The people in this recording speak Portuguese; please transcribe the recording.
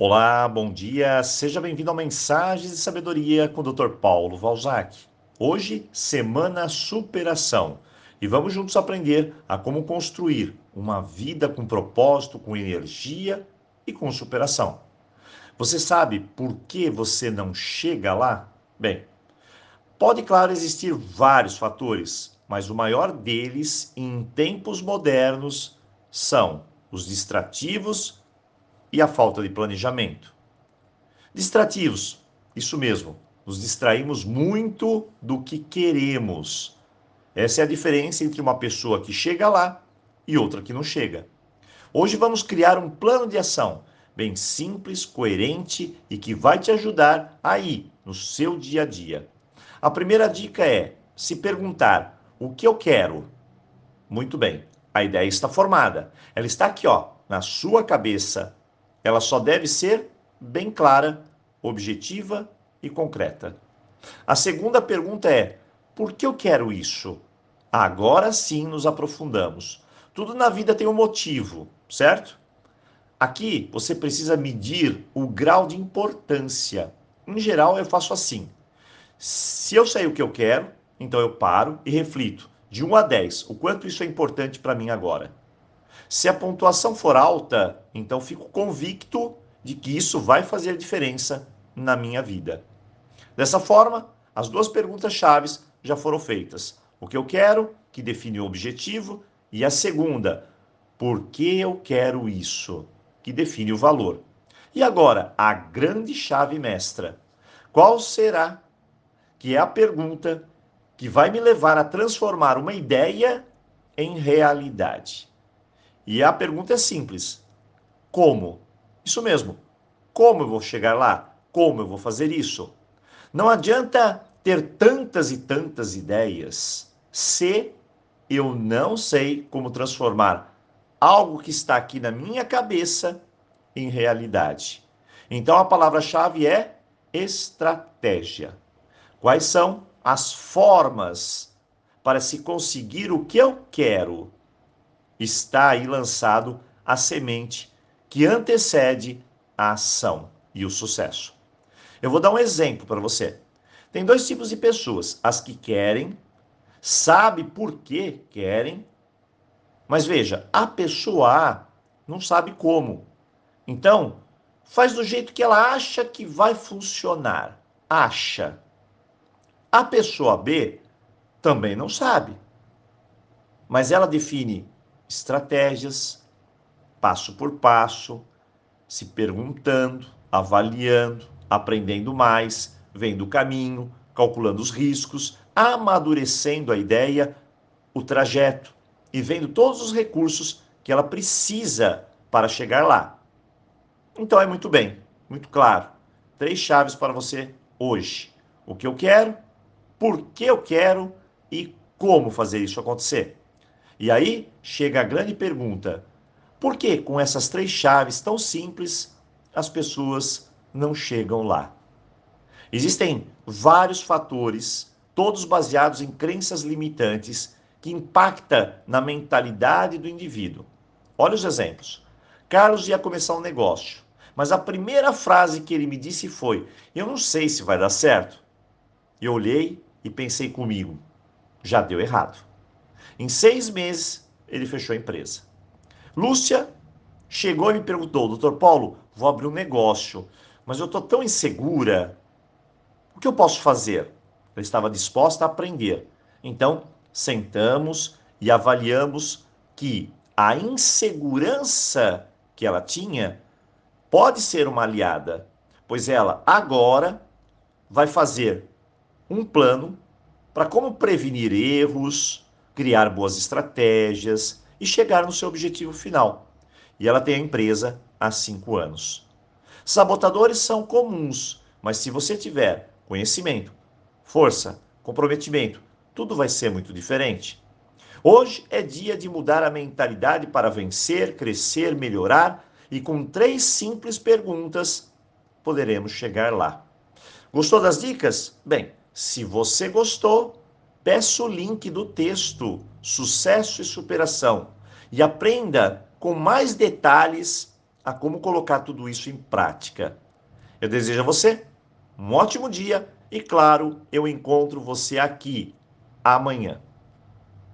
Olá, bom dia, seja bem-vindo ao Mensagens de Sabedoria com o Dr. Paulo Valzac. Hoje, Semana Superação e vamos juntos aprender a como construir uma vida com propósito, com energia e com superação. Você sabe por que você não chega lá? Bem, pode, claro, existir vários fatores, mas o maior deles, em tempos modernos, são os distrativos e a falta de planejamento. Distrativos, isso mesmo, nos distraímos muito do que queremos. Essa é a diferença entre uma pessoa que chega lá e outra que não chega. Hoje vamos criar um plano de ação bem simples, coerente e que vai te ajudar aí no seu dia a dia. A primeira dica é se perguntar: o que eu quero? Muito bem, a ideia está formada. Ela está aqui, ó, na sua cabeça ela só deve ser bem clara, objetiva e concreta. A segunda pergunta é: por que eu quero isso? Agora sim nos aprofundamos. Tudo na vida tem um motivo, certo? Aqui você precisa medir o grau de importância. Em geral, eu faço assim. Se eu sei o que eu quero, então eu paro e reflito de 1 a 10 o quanto isso é importante para mim agora. Se a pontuação for alta, então fico convicto de que isso vai fazer diferença na minha vida. Dessa forma, as duas perguntas chaves já foram feitas. O que eu quero, que define o objetivo, e a segunda, por que eu quero isso, que define o valor. E agora, a grande chave mestra. Qual será que é a pergunta que vai me levar a transformar uma ideia em realidade? E a pergunta é simples: como? Isso mesmo. Como eu vou chegar lá? Como eu vou fazer isso? Não adianta ter tantas e tantas ideias se eu não sei como transformar algo que está aqui na minha cabeça em realidade. Então a palavra-chave é estratégia. Quais são as formas para se conseguir o que eu quero? Está aí lançado a semente que antecede a ação e o sucesso. Eu vou dar um exemplo para você. Tem dois tipos de pessoas: as que querem, sabe por que querem, mas veja, a pessoa A não sabe como. Então, faz do jeito que ela acha que vai funcionar. Acha. A pessoa B também não sabe. Mas ela define estratégias, passo por passo, se perguntando, avaliando, aprendendo mais, vendo o caminho, calculando os riscos, amadurecendo a ideia, o trajeto e vendo todos os recursos que ela precisa para chegar lá. Então é muito bem, muito claro. Três chaves para você hoje: o que eu quero, por que eu quero e como fazer isso acontecer. E aí chega a grande pergunta: por que com essas três chaves tão simples as pessoas não chegam lá? Existem vários fatores, todos baseados em crenças limitantes, que impactam na mentalidade do indivíduo. Olha os exemplos. Carlos ia começar um negócio, mas a primeira frase que ele me disse foi: Eu não sei se vai dar certo. Eu olhei e pensei comigo: já deu errado. Em seis meses, ele fechou a empresa. Lúcia chegou e me perguntou: Doutor Paulo, vou abrir um negócio, mas eu estou tão insegura. O que eu posso fazer? Ela estava disposta a aprender. Então, sentamos e avaliamos que a insegurança que ela tinha pode ser uma aliada, pois ela agora vai fazer um plano para como prevenir erros, criar boas estratégias e chegar no seu objetivo final. E ela tem a empresa há cinco anos. Sabotadores são comuns, mas se você tiver conhecimento, força, comprometimento, tudo vai ser muito diferente. Hoje é dia de mudar a mentalidade para vencer, crescer, melhorar e com três simples perguntas poderemos chegar lá. Gostou das dicas? Bem, se você gostou, Peça o link do texto Sucesso e Superação e aprenda com mais detalhes a como colocar tudo isso em prática. Eu desejo a você um ótimo dia e, claro, eu encontro você aqui amanhã.